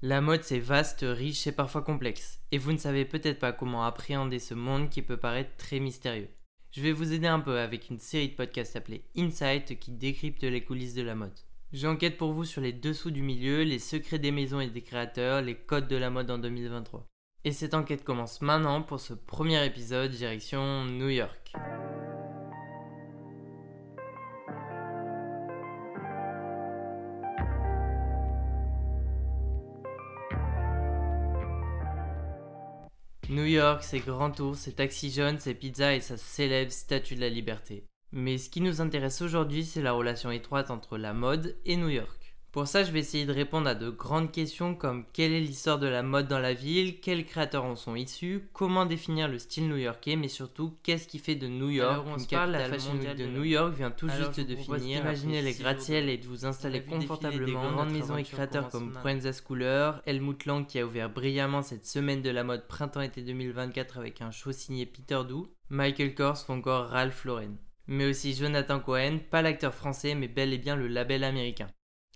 La mode c'est vaste, riche et parfois complexe, et vous ne savez peut-être pas comment appréhender ce monde qui peut paraître très mystérieux. Je vais vous aider un peu avec une série de podcasts appelée Insight qui décrypte les coulisses de la mode. J'enquête pour vous sur les dessous du milieu, les secrets des maisons et des créateurs, les codes de la mode en 2023. Et cette enquête commence maintenant pour ce premier épisode direction New York. New York, ses grands tours, ses taxis jaunes, ses pizzas et sa célèbre statue de la liberté. Mais ce qui nous intéresse aujourd'hui, c'est la relation étroite entre la mode et New York. Pour ça, je vais essayer de répondre à de grandes questions comme quelle est l'histoire de la mode dans la ville, quels créateurs en sont issus, comment définir le style new-yorkais, mais surtout qu'est-ce qui fait de New York Alors, on une parle, la capitale Fashion mondiale de de New York vient tout Alors, juste de finir. Imaginez les gratte-ciel et de vous installer confortablement. grandes Grandes maisons et créateurs comme Princess Cooler, Helmut Lang qui a ouvert brillamment cette semaine de la mode printemps-été 2024 avec un show signé Peter Doo, Michael Kors ou encore Ralph Lauren. Mais aussi Jonathan Cohen, pas l'acteur français mais bel et bien le label américain.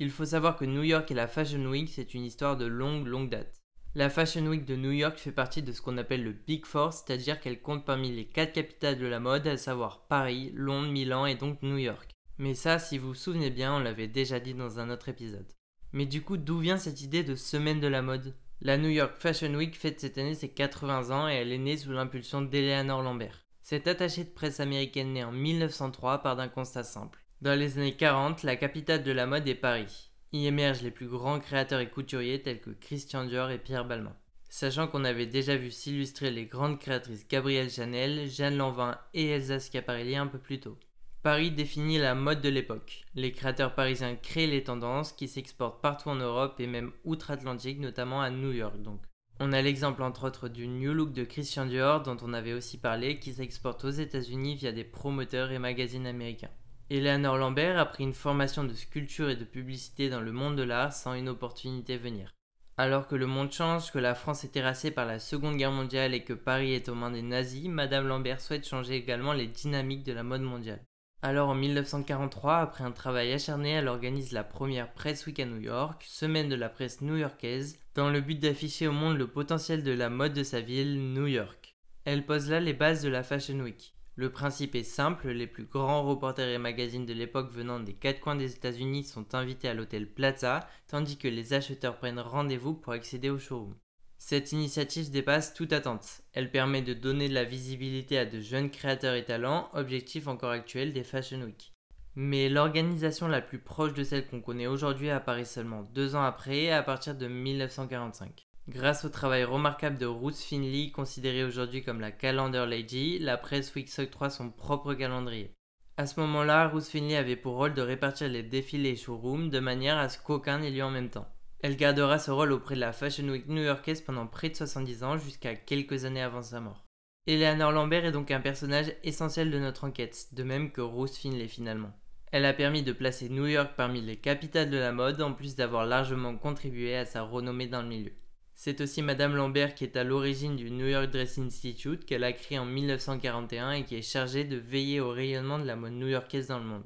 Il faut savoir que New York et la Fashion Week, c'est une histoire de longue, longue date. La Fashion Week de New York fait partie de ce qu'on appelle le Big Four, c'est-à-dire qu'elle compte parmi les quatre capitales de la mode, à savoir Paris, Londres, Milan et donc New York. Mais ça, si vous vous souvenez bien, on l'avait déjà dit dans un autre épisode. Mais du coup, d'où vient cette idée de semaine de la mode? La New York Fashion Week fête cette année ses 80 ans et elle est née sous l'impulsion d'Eleanor Lambert. Cette attachée de presse américaine née en 1903 part d'un constat simple. Dans les années 40, la capitale de la mode est Paris. Y émergent les plus grands créateurs et couturiers tels que Christian Dior et Pierre Balmain. Sachant qu'on avait déjà vu s'illustrer les grandes créatrices Gabrielle Chanel, Jeanne Lanvin et Elsa Schiaparelli un peu plus tôt. Paris définit la mode de l'époque. Les créateurs parisiens créent les tendances qui s'exportent partout en Europe et même outre-Atlantique, notamment à New York donc. On a l'exemple entre autres du New Look de Christian Dior dont on avait aussi parlé qui s'exporte aux États-Unis via des promoteurs et magazines américains. Eleanor Lambert a pris une formation de sculpture et de publicité dans le monde de l'art sans une opportunité venir. Alors que le monde change, que la France est terrassée par la Seconde Guerre mondiale et que Paris est aux mains des nazis, Madame Lambert souhaite changer également les dynamiques de la mode mondiale. Alors en 1943, après un travail acharné, elle organise la première Press Week à New York, semaine de la presse new-yorkaise, dans le but d'afficher au monde le potentiel de la mode de sa ville, New York. Elle pose là les bases de la Fashion Week. Le principe est simple, les plus grands reporters et magazines de l'époque venant des quatre coins des États-Unis sont invités à l'hôtel Plaza, tandis que les acheteurs prennent rendez-vous pour accéder au showroom. Cette initiative dépasse toute attente. Elle permet de donner de la visibilité à de jeunes créateurs et talents, objectif encore actuel des Fashion Week. Mais l'organisation la plus proche de celle qu'on connaît aujourd'hui apparaît seulement deux ans après, à partir de 1945. Grâce au travail remarquable de Ruth Finley, considérée aujourd'hui comme la Calendar Lady, la Press Week s'octroie son propre calendrier. À ce moment-là, Ruth Finley avait pour rôle de répartir les défilés et showrooms de manière à ce qu'aucun n'ait lieu en même temps. Elle gardera ce rôle auprès de la Fashion Week new-yorkaise pendant près de 70 ans jusqu'à quelques années avant sa mort. Eleanor Lambert est donc un personnage essentiel de notre enquête, de même que Ruth Finley finalement. Elle a permis de placer New York parmi les capitales de la mode en plus d'avoir largement contribué à sa renommée dans le milieu. C'est aussi Madame Lambert qui est à l'origine du New York Dress Institute qu'elle a créé en 1941 et qui est chargée de veiller au rayonnement de la mode new-yorkaise dans le monde.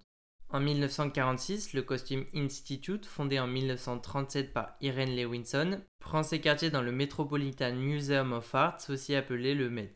En 1946, le Costume Institute, fondé en 1937 par Irene Lewinson, prend ses quartiers dans le Metropolitan Museum of Art, aussi appelé le Met.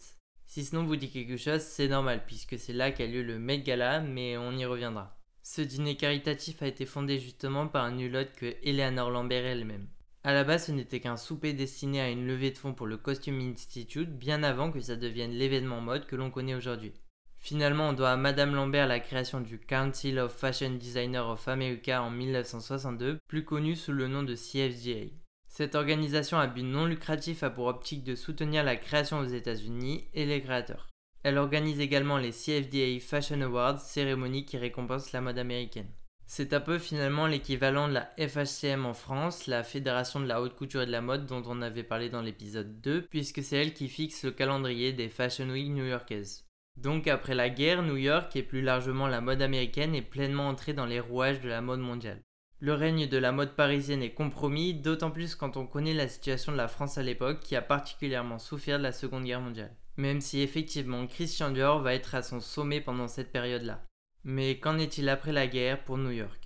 Si ce nom vous dit quelque chose, c'est normal puisque c'est là qu'a lieu le Met Gala, mais on y reviendra. Ce dîner caritatif a été fondé justement par un nul autre que Eleanor Lambert elle-même. À la base, ce n'était qu'un souper destiné à une levée de fonds pour le Costume Institute bien avant que ça devienne l'événement mode que l'on connaît aujourd'hui. Finalement, on doit à Madame Lambert la création du Council of Fashion Designers of America en 1962, plus connu sous le nom de CFDA. Cette organisation à but non lucratif a pour optique de soutenir la création aux États-Unis et les créateurs. Elle organise également les CFDA Fashion Awards, cérémonie qui récompense la mode américaine. C'est un peu finalement l'équivalent de la FHCM en France, la Fédération de la haute couture et de la mode dont on avait parlé dans l'épisode 2, puisque c'est elle qui fixe le calendrier des Fashion Week new-yorkaises. Donc après la guerre, New York et plus largement la mode américaine est pleinement entrée dans les rouages de la mode mondiale. Le règne de la mode parisienne est compromis, d'autant plus quand on connaît la situation de la France à l'époque qui a particulièrement souffert de la Seconde Guerre mondiale. Même si effectivement Christian Dior va être à son sommet pendant cette période-là. Mais qu'en est-il après la guerre pour New York?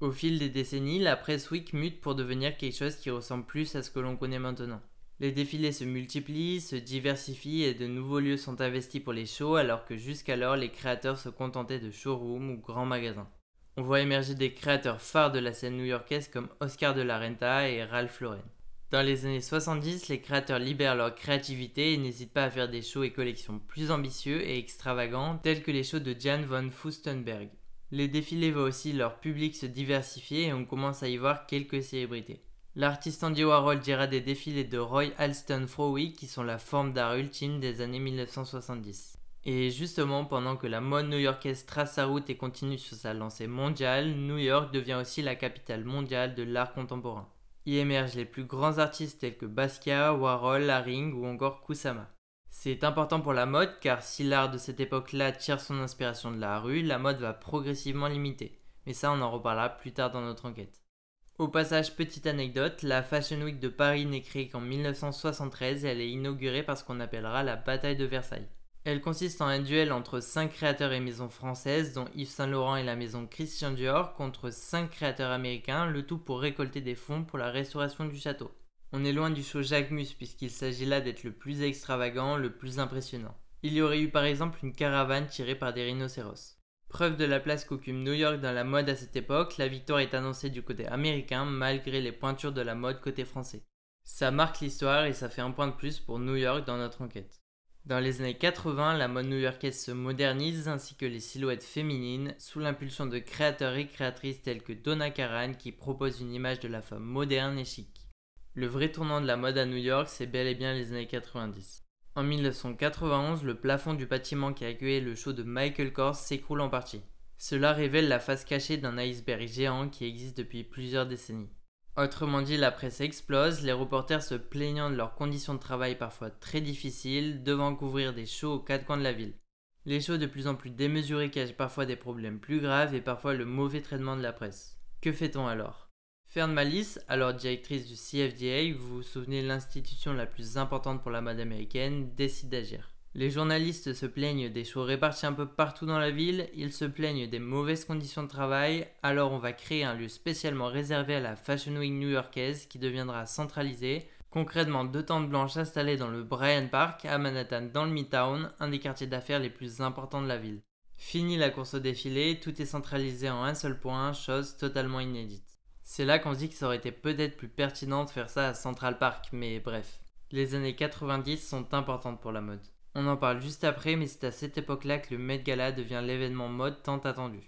Au fil des décennies, la Press Week mute pour devenir quelque chose qui ressemble plus à ce que l'on connaît maintenant. Les défilés se multiplient, se diversifient et de nouveaux lieux sont investis pour les shows alors que jusqu'alors les créateurs se contentaient de showrooms ou grands magasins. On voit émerger des créateurs phares de la scène new-yorkaise comme Oscar de la Renta et Ralph Lauren. Dans les années 70, les créateurs libèrent leur créativité et n'hésitent pas à faire des shows et collections plus ambitieux et extravagants tels que les shows de Jan von Fustenberg. Les défilés voient aussi leur public se diversifier et on commence à y voir quelques célébrités. L'artiste Andy Warhol dira des défilés de Roy Alston Frowy qui sont la forme d'art ultime des années 1970. Et justement, pendant que la mode new-yorkaise trace sa route et continue sur sa lancée mondiale, New York devient aussi la capitale mondiale de l'art contemporain. Y émergent les plus grands artistes tels que Basquiat, Warhol, Haring ou encore Kusama. C'est important pour la mode car si l'art de cette époque-là tire son inspiration de la rue, la mode va progressivement l'imiter. Mais ça, on en reparlera plus tard dans notre enquête. Au passage, petite anecdote, la Fashion Week de Paris n'est créée qu'en 1973 et elle est inaugurée par ce qu'on appellera la bataille de Versailles. Elle consiste en un duel entre 5 créateurs et maisons françaises, dont Yves Saint Laurent et la maison Christian Dior, contre 5 créateurs américains, le tout pour récolter des fonds pour la restauration du château. On est loin du show Jacques Mus puisqu'il s'agit là d'être le plus extravagant, le plus impressionnant. Il y aurait eu par exemple une caravane tirée par des rhinocéros. Preuve de la place qu'occupe New York dans la mode à cette époque, la victoire est annoncée du côté américain malgré les pointures de la mode côté français. Ça marque l'histoire et ça fait un point de plus pour New York dans notre enquête. Dans les années 80, la mode new-yorkaise se modernise ainsi que les silhouettes féminines sous l'impulsion de créateurs et créatrices tels que Donna Karan qui propose une image de la femme moderne et chic. Le vrai tournant de la mode à New York, c'est bel et bien les années 90. En 1991, le plafond du bâtiment qui accueillait le show de Michael Kors s'écroule en partie. Cela révèle la face cachée d'un iceberg géant qui existe depuis plusieurs décennies. Autrement dit, la presse explose, les reporters se plaignant de leurs conditions de travail parfois très difficiles, devant couvrir des shows aux quatre coins de la ville. Les shows de plus en plus démesurés cachent parfois des problèmes plus graves et parfois le mauvais traitement de la presse. Que fait-on alors? Fern Malice, alors directrice du CFDA, vous vous souvenez l'institution la plus importante pour la mode américaine, décide d'agir. Les journalistes se plaignent des shows répartis un peu partout dans la ville, ils se plaignent des mauvaises conditions de travail, alors on va créer un lieu spécialement réservé à la Fashion Week new-yorkaise qui deviendra centralisé, concrètement deux tentes blanches installées dans le Bryant Park à Manhattan dans le Midtown, un des quartiers d'affaires les plus importants de la ville. Fini la course au défilé, tout est centralisé en un seul point, chose totalement inédite. C'est là qu'on se dit que ça aurait été peut-être plus pertinent de faire ça à Central Park, mais bref. Les années 90 sont importantes pour la mode. On en parle juste après, mais c'est à cette époque-là que le Met Gala devient l'événement mode tant attendu.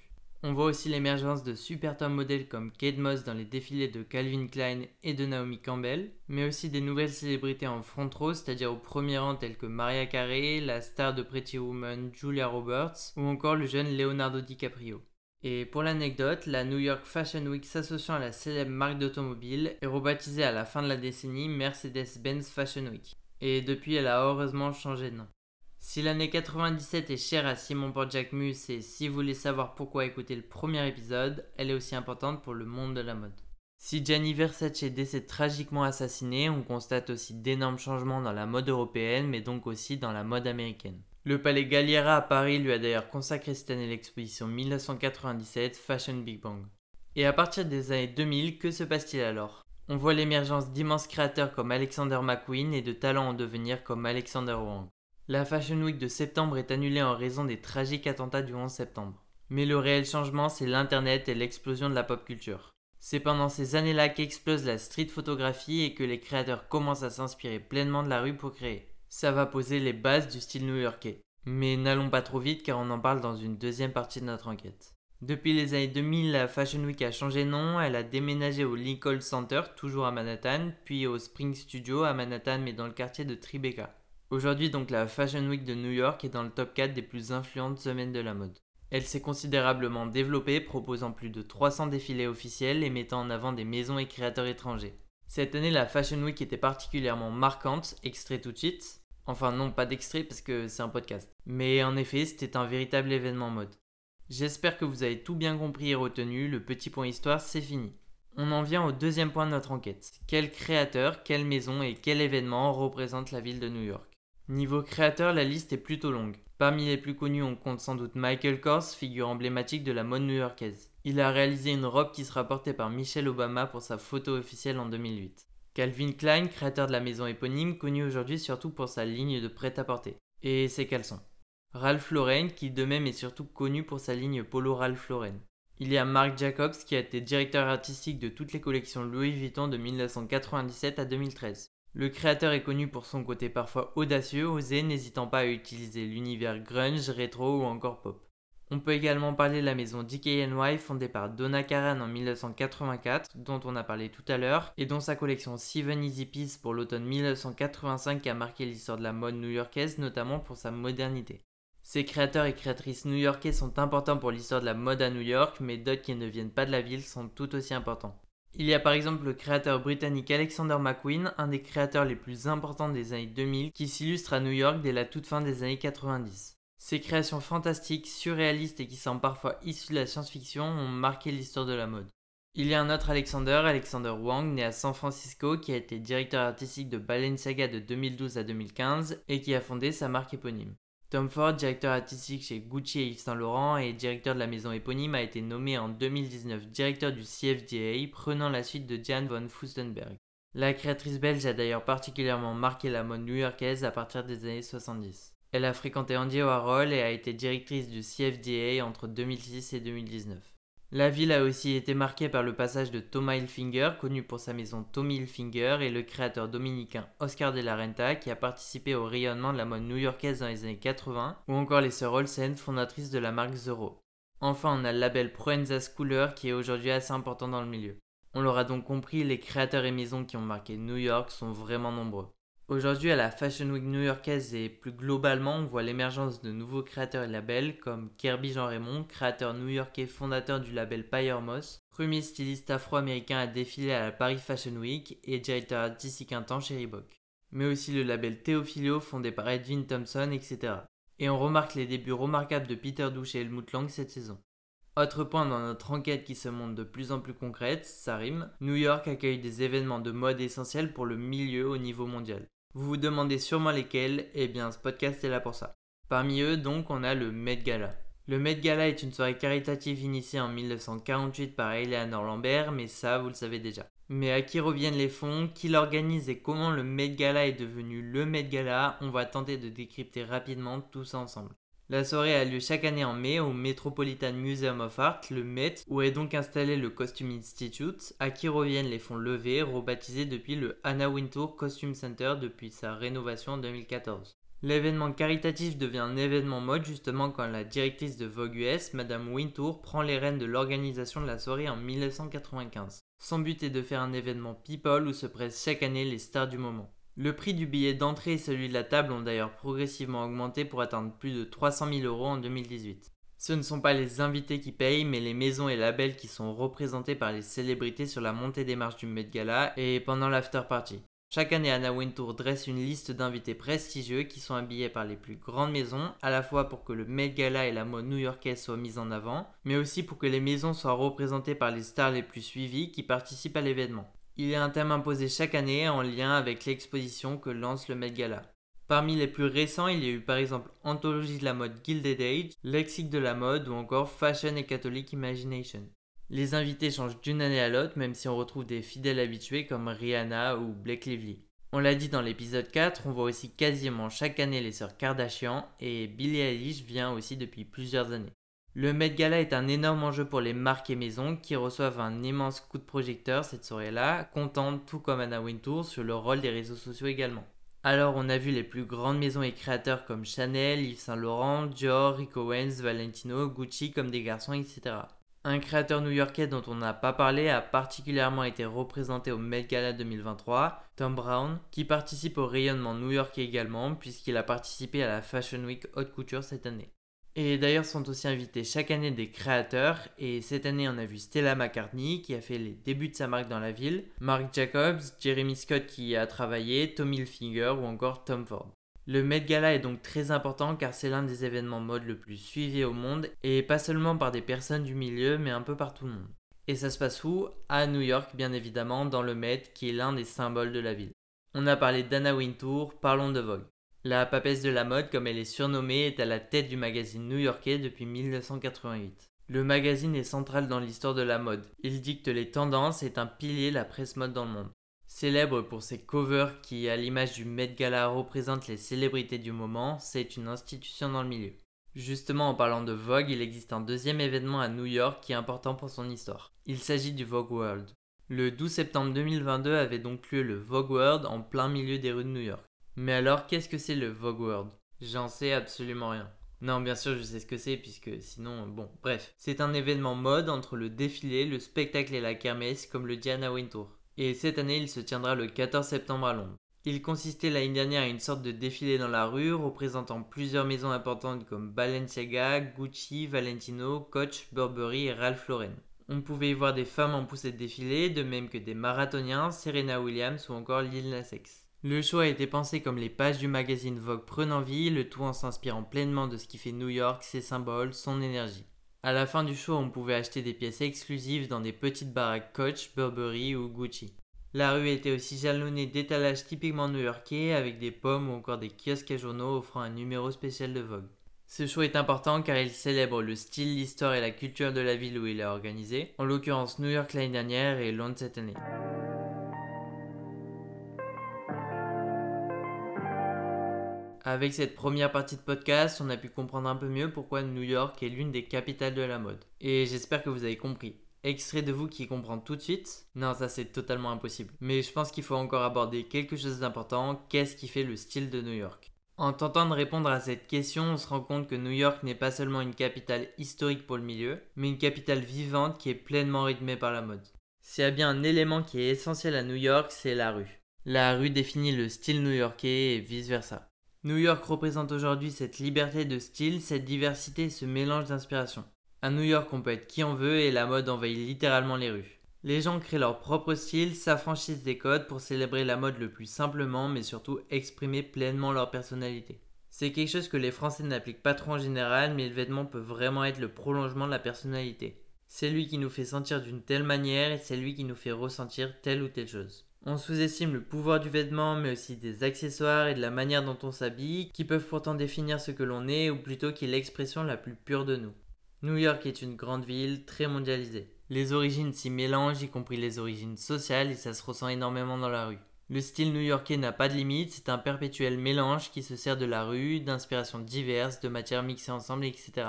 On voit aussi l'émergence de super top modèles comme Kate Moss dans les défilés de Calvin Klein et de Naomi Campbell, mais aussi des nouvelles célébrités en front row, c'est-à-dire au premier rang telles que Maria Carey, la star de Pretty Woman Julia Roberts ou encore le jeune Leonardo DiCaprio. Et pour l'anecdote, la New York Fashion Week s'associant à la célèbre marque d'automobile est rebaptisée à la fin de la décennie Mercedes-Benz Fashion Week. Et depuis, elle a heureusement changé de nom. Si l'année 97 est chère à Simon Port-Jacquemus et si vous voulez savoir pourquoi écouter le premier épisode, elle est aussi importante pour le monde de la mode. Si Gianni Versace décède tragiquement assassiné, on constate aussi d'énormes changements dans la mode européenne mais donc aussi dans la mode américaine. Le palais Galliera à Paris lui a d'ailleurs consacré cette année l'exposition 1997 Fashion Big Bang. Et à partir des années 2000, que se passe-t-il alors? On voit l'émergence d'immenses créateurs comme Alexander McQueen et de talents en devenir comme Alexander Wang. La Fashion Week de septembre est annulée en raison des tragiques attentats du 11 septembre. Mais le réel changement, c'est l'Internet et l'explosion de la pop culture. C'est pendant ces années-là qu'explose la street photographie et que les créateurs commencent à s'inspirer pleinement de la rue pour créer ça va poser les bases du style new-yorkais. Mais n'allons pas trop vite car on en parle dans une deuxième partie de notre enquête. Depuis les années 2000, la Fashion Week a changé de nom, elle a déménagé au Lincoln Center, toujours à Manhattan, puis au Spring Studio à Manhattan mais dans le quartier de Tribeca. Aujourd'hui donc la Fashion Week de New York est dans le top 4 des plus influentes semaines de la mode. Elle s'est considérablement développée, proposant plus de 300 défilés officiels et mettant en avant des maisons et créateurs étrangers. Cette année, la Fashion Week était particulièrement marquante, extrait tout de suite. Enfin non, pas d'extrait parce que c'est un podcast. Mais en effet, c'était un véritable événement mode. J'espère que vous avez tout bien compris et retenu, le petit point histoire, c'est fini. On en vient au deuxième point de notre enquête. Quel créateur, quelle maison et quel événement représente la ville de New York? Niveau créateur, la liste est plutôt longue. Parmi les plus connus, on compte sans doute Michael Kors, figure emblématique de la mode new-yorkaise. Il a réalisé une robe qui sera portée par Michelle Obama pour sa photo officielle en 2008. Calvin Klein, créateur de la maison éponyme, connu aujourd'hui surtout pour sa ligne de prêt-à-porter et ses caleçons. Ralph Lauren, qui de même est surtout connu pour sa ligne Polo Ralph Lauren. Il y a Marc Jacobs qui a été directeur artistique de toutes les collections Louis Vuitton de 1997 à 2013. Le créateur est connu pour son côté parfois audacieux, osé, n'hésitant pas à utiliser l'univers grunge, rétro ou encore pop. On peut également parler de la maison DKNY fondée par Donna Karan en 1984, dont on a parlé tout à l'heure, et dont sa collection Seven Easy Piece pour l'automne 1985 a marqué l'histoire de la mode new-yorkaise, notamment pour sa modernité. Ces créateurs et créatrices new-yorkais sont importants pour l'histoire de la mode à New York, mais d'autres qui ne viennent pas de la ville sont tout aussi importants. Il y a par exemple le créateur britannique Alexander McQueen, un des créateurs les plus importants des années 2000, qui s'illustre à New York dès la toute fin des années 90. Ses créations fantastiques, surréalistes et qui semblent parfois issues de la science-fiction ont marqué l'histoire de la mode. Il y a un autre Alexander, Alexander Wang, né à San Francisco, qui a été directeur artistique de Balenciaga de 2012 à 2015 et qui a fondé sa marque éponyme. Tom Ford, directeur artistique chez Gucci et Yves Saint Laurent et directeur de la maison éponyme, a été nommé en 2019 directeur du CFDA, prenant la suite de Jan von Fustenberg. La créatrice belge a d'ailleurs particulièrement marqué la mode new-yorkaise à partir des années 70. Elle a fréquenté Andy Warhol et a été directrice du CFDA entre 2006 et 2019. La ville a aussi été marquée par le passage de Thomas Hilfiger, connu pour sa maison Tommy Hilfiger, et le créateur dominicain Oscar de la Renta, qui a participé au rayonnement de la mode new-yorkaise dans les années 80, ou encore les sœurs Olsen, fondatrices de la marque Zoro. Enfin, on a le label Proenza Schooler, qui est aujourd'hui assez important dans le milieu. On l'aura donc compris, les créateurs et maisons qui ont marqué New York sont vraiment nombreux. Aujourd'hui, à la Fashion Week new-yorkaise et plus globalement, on voit l'émergence de nouveaux créateurs et labels comme Kirby Jean Raymond, créateur new-yorkais fondateur du label Pyre Moss, premier styliste afro-américain à défiler à la Paris Fashion Week et directeur artistique un temps chez Reebok. Mais aussi le label Theophilio fondé par Edwin Thompson, etc. Et on remarque les débuts remarquables de Peter Douche et Helmut Lang cette saison. Autre point dans notre enquête qui se montre de plus en plus concrète, ça rime, New York accueille des événements de mode essentiels pour le milieu au niveau mondial. Vous vous demandez sûrement lesquels, eh bien ce podcast est là pour ça. Parmi eux donc on a le Met Gala. Le Met Gala est une soirée caritative initiée en 1948 par Eleanor Lambert, mais ça vous le savez déjà. Mais à qui reviennent les fonds, qui l'organise et comment le Met Gala est devenu le Met Gala, on va tenter de décrypter rapidement tout ça ensemble. La soirée a lieu chaque année en mai au Metropolitan Museum of Art, le Met, où est donc installé le Costume Institute, à qui reviennent les fonds levés, rebaptisés depuis le Anna Wintour Costume Center depuis sa rénovation en 2014. L'événement caritatif devient un événement mode justement quand la directrice de Vogue US, Madame Wintour, prend les rênes de l'organisation de la soirée en 1995. Son but est de faire un événement people où se pressent chaque année les stars du moment. Le prix du billet d'entrée et celui de la table ont d'ailleurs progressivement augmenté pour atteindre plus de 300 000 euros en 2018. Ce ne sont pas les invités qui payent, mais les maisons et labels qui sont représentés par les célébrités sur la montée des marches du Met Gala et pendant l'after party. Chaque année, Anna Wintour dresse une liste d'invités prestigieux qui sont habillés par les plus grandes maisons, à la fois pour que le Met Gala et la mode new-yorkaise soient mis en avant, mais aussi pour que les maisons soient représentées par les stars les plus suivies qui participent à l'événement. Il y a un thème imposé chaque année en lien avec l'exposition que lance le Met Gala. Parmi les plus récents, il y a eu par exemple Anthologie de la mode Gilded Age, Lexique de la mode ou encore Fashion et Catholic Imagination. Les invités changent d'une année à l'autre, même si on retrouve des fidèles habitués comme Rihanna ou Blake Lively. On l'a dit dans l'épisode 4, on voit aussi quasiment chaque année les sœurs Kardashian et Billie Eilish vient aussi depuis plusieurs années. Le Met Gala est un énorme enjeu pour les marques et maisons qui reçoivent un immense coup de projecteur cette soirée-là, comptant tout comme Anna Wintour sur le rôle des réseaux sociaux également. Alors on a vu les plus grandes maisons et créateurs comme Chanel, Yves Saint Laurent, Dior, Rick Owens, Valentino, Gucci comme des garçons, etc. Un créateur new-yorkais dont on n'a pas parlé a particulièrement été représenté au Met Gala 2023, Tom Brown, qui participe au rayonnement new-yorkais également puisqu'il a participé à la Fashion Week Haute Couture cette année. Et d'ailleurs sont aussi invités chaque année des créateurs, et cette année on a vu Stella McCartney qui a fait les débuts de sa marque dans la ville, Mark Jacobs, Jeremy Scott qui y a travaillé, Tommy Hilfiger ou encore Tom Ford. Le Met Gala est donc très important car c'est l'un des événements mode le plus suivi au monde, et pas seulement par des personnes du milieu mais un peu par tout le monde. Et ça se passe où? À New York bien évidemment, dans le Met qui est l'un des symboles de la ville. On a parlé d'Anna Wintour, parlons de Vogue. La papesse de la mode, comme elle est surnommée, est à la tête du magazine new-yorkais depuis 1988. Le magazine est central dans l'histoire de la mode. Il dicte les tendances et est un pilier de la presse mode dans le monde. Célèbre pour ses covers qui, à l'image du Met Gala, représentent les célébrités du moment, c'est une institution dans le milieu. Justement, en parlant de Vogue, il existe un deuxième événement à New York qui est important pour son histoire. Il s'agit du Vogue World. Le 12 septembre 2022 avait donc lieu le Vogue World en plein milieu des rues de New York. Mais alors, qu'est-ce que c'est le Vogue World? J'en sais absolument rien. Non, bien sûr, je sais ce que c'est, puisque sinon, bon, bref. C'est un événement mode entre le défilé, le spectacle et la kermesse, comme le Diana Wintour. Et cette année, il se tiendra le 14 septembre à Londres. Il consistait l'année dernière à une sorte de défilé dans la rue représentant plusieurs maisons importantes comme Balenciaga, Gucci, Valentino, Coach, Burberry et Ralph Lauren. On pouvait y voir des femmes en poussée de défilé, de même que des marathoniens, Serena Williams ou encore Lil Nas. Le show a été pensé comme les pages du magazine Vogue prenant vie, le tout en s'inspirant pleinement de ce qui fait New York, ses symboles, son énergie. À la fin du show, on pouvait acheter des pièces exclusives dans des petites baraques Coach, Burberry ou Gucci. La rue était aussi jalonnée d'étalages typiquement new-yorkais avec des pommes ou encore des kiosques à journaux offrant un numéro spécial de Vogue. Ce show est important car il célèbre le style, l'histoire et la culture de la ville où il est organisé, en l'occurrence New York l'année dernière et Londres cette année. Avec cette première partie de podcast, on a pu comprendre un peu mieux pourquoi New York est l'une des capitales de la mode. Et j'espère que vous avez compris. Extrait de vous qui comprend tout de suite Non, ça c'est totalement impossible. Mais je pense qu'il faut encore aborder quelque chose d'important. Qu'est-ce qui fait le style de New York? En tentant de répondre à cette question, on se rend compte que New York n'est pas seulement une capitale historique pour le milieu, mais une capitale vivante qui est pleinement rythmée par la mode. S'il y a bien un élément qui est essentiel à New York, c'est la rue. La rue définit le style new-yorkais et vice-versa. New York représente aujourd'hui cette liberté de style, cette diversité ce mélange d'inspiration. À New York, on peut être qui on veut et la mode envahit littéralement les rues. Les gens créent leur propre style, s'affranchissent des codes pour célébrer la mode le plus simplement, mais surtout exprimer pleinement leur personnalité. C'est quelque chose que les Français n'appliquent pas trop en général, mais le vêtement peut vraiment être le prolongement de la personnalité. C'est lui qui nous fait sentir d'une telle manière et c'est lui qui nous fait ressentir telle ou telle chose. On sous-estime le pouvoir du vêtement, mais aussi des accessoires et de la manière dont on s'habille, qui peuvent pourtant définir ce que l'on est, ou plutôt qui est l'expression la plus pure de nous. New York est une grande ville très mondialisée. Les origines s'y mélangent, y compris les origines sociales, et ça se ressent énormément dans la rue. Le style new-yorkais n'a pas de limite, c'est un perpétuel mélange qui se sert de la rue, d'inspirations diverses, de matières mixées ensemble, etc.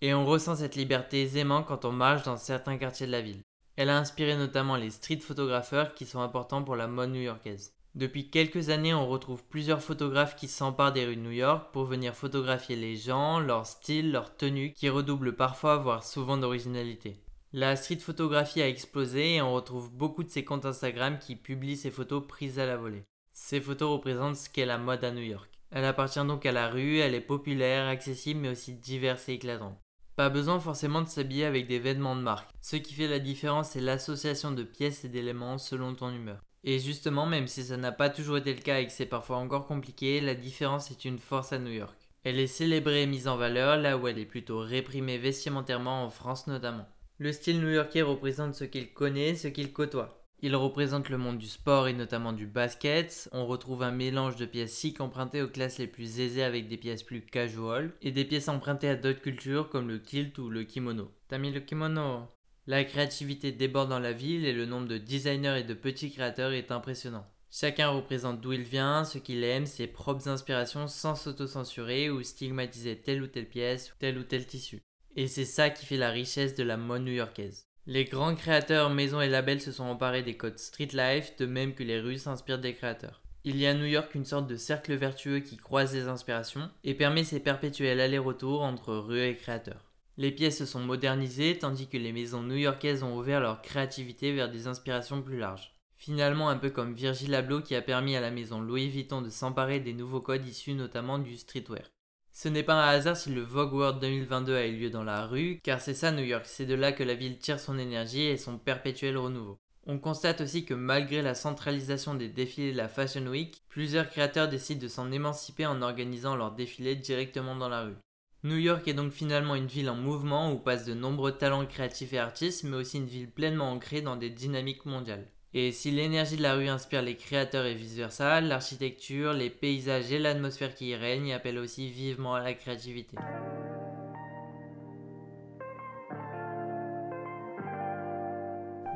Et on ressent cette liberté aisément quand on marche dans certains quartiers de la ville. Elle a inspiré notamment les street photographeurs qui sont importants pour la mode new-yorkaise. Depuis quelques années, on retrouve plusieurs photographes qui s'emparent des rues de New York pour venir photographier les gens, leur style, leur tenue, qui redoublent parfois, voire souvent d'originalité. La street photographie a explosé et on retrouve beaucoup de ces comptes Instagram qui publient ces photos prises à la volée. Ces photos représentent ce qu'est la mode à New York. Elle appartient donc à la rue, elle est populaire, accessible mais aussi diverse et éclatante. Pas besoin forcément de s'habiller avec des vêtements de marque. Ce qui fait la différence, c'est l'association de pièces et d'éléments selon ton humeur. Et justement, même si ça n'a pas toujours été le cas et que c'est parfois encore compliqué, la différence est une force à New York. Elle est célébrée et mise en valeur là où elle est plutôt réprimée vestimentairement en France notamment. Le style new-yorkais représente ce qu'il connaît, ce qu'il côtoie. Il représente le monde du sport et notamment du basket. On retrouve un mélange de pièces chic empruntées aux classes les plus aisées avec des pièces plus casual et des pièces empruntées à d'autres cultures comme le kilt ou le kimono. T'as mis le kimono? La créativité déborde dans la ville et le nombre de designers et de petits créateurs est impressionnant. Chacun représente d'où il vient, ce qu'il aime, ses propres inspirations sans s'autocensurer ou stigmatiser telle ou telle pièce ou tel ou tel tissu. Et c'est ça qui fait la richesse de la mode new-yorkaise. Les grands créateurs, maisons et labels se sont emparés des codes street life, de même que les rues s'inspirent des créateurs. Il y a à New York une sorte de cercle vertueux qui croise les inspirations et permet ces perpétuels allers-retours entre rues et créateurs. Les pièces se sont modernisées tandis que les maisons new-yorkaises ont ouvert leur créativité vers des inspirations plus larges. Finalement, un peu comme Virgil Abloh qui a permis à la maison Louis Vuitton de s'emparer des nouveaux codes issus notamment du streetwear. Ce n'est pas un hasard si le Vogue World 2022 a eu lieu dans la rue, car c'est ça New York, c'est de là que la ville tire son énergie et son perpétuel renouveau. On constate aussi que malgré la centralisation des défilés de la Fashion Week, plusieurs créateurs décident de s'en émanciper en organisant leurs défilés directement dans la rue. New York est donc finalement une ville en mouvement où passent de nombreux talents créatifs et artistes, mais aussi une ville pleinement ancrée dans des dynamiques mondiales. Et si l'énergie de la rue inspire les créateurs et vice-versa, l'architecture, les paysages et l'atmosphère qui y règne appellent aussi vivement à la créativité.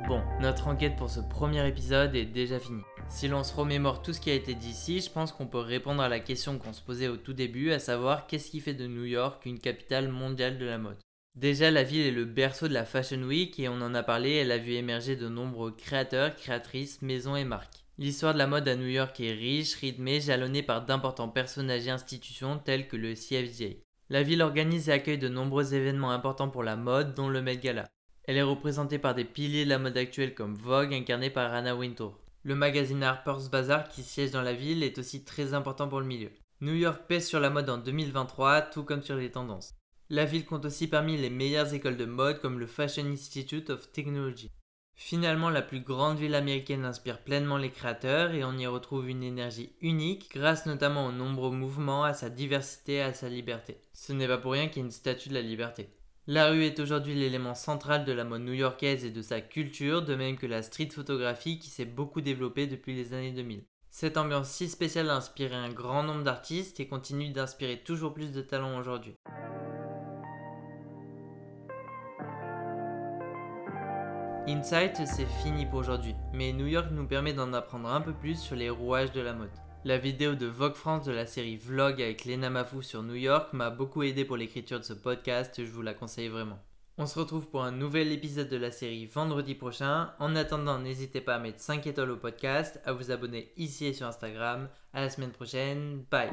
Bon, notre enquête pour ce premier épisode est déjà finie. Si l'on se remémore tout ce qui a été dit ici, je pense qu'on peut répondre à la question qu'on se posait au tout début, à savoir qu'est-ce qui fait de New York une capitale mondiale de la mode? Déjà, la ville est le berceau de la Fashion Week et on en a parlé, elle a vu émerger de nombreux créateurs, créatrices, maisons et marques. L'histoire de la mode à New York est riche, rythmée, jalonnée par d'importants personnages et institutions tels que le CFJ. La ville organise et accueille de nombreux événements importants pour la mode, dont le Met Gala. Elle est représentée par des piliers de la mode actuelle comme Vogue, incarné par Anna Wintour. Le magazine Harper's Bazaar, qui siège dans la ville, est aussi très important pour le milieu. New York pèse sur la mode en 2023, tout comme sur les tendances. La ville compte aussi parmi les meilleures écoles de mode comme le Fashion Institute of Technology. Finalement, la plus grande ville américaine inspire pleinement les créateurs et on y retrouve une énergie unique grâce notamment aux nombreux mouvements, à sa diversité et à sa liberté. Ce n'est pas pour rien qu'il y a une statue de la liberté. La rue est aujourd'hui l'élément central de la mode new-yorkaise et de sa culture, de même que la street photographie qui s'est beaucoup développée depuis les années 2000. Cette ambiance si spéciale a inspiré un grand nombre d'artistes et continue d'inspirer toujours plus de talents aujourd'hui. Insight, c'est fini pour aujourd'hui, mais New York nous permet d'en apprendre un peu plus sur les rouages de la mode. La vidéo de Vogue France de la série Vlog avec Lena Mafou sur New York m'a beaucoup aidé pour l'écriture de ce podcast, je vous la conseille vraiment. On se retrouve pour un nouvel épisode de la série vendredi prochain. En attendant, n'hésitez pas à mettre 5 étoiles au podcast, à vous abonner ici et sur Instagram. À la semaine prochaine, bye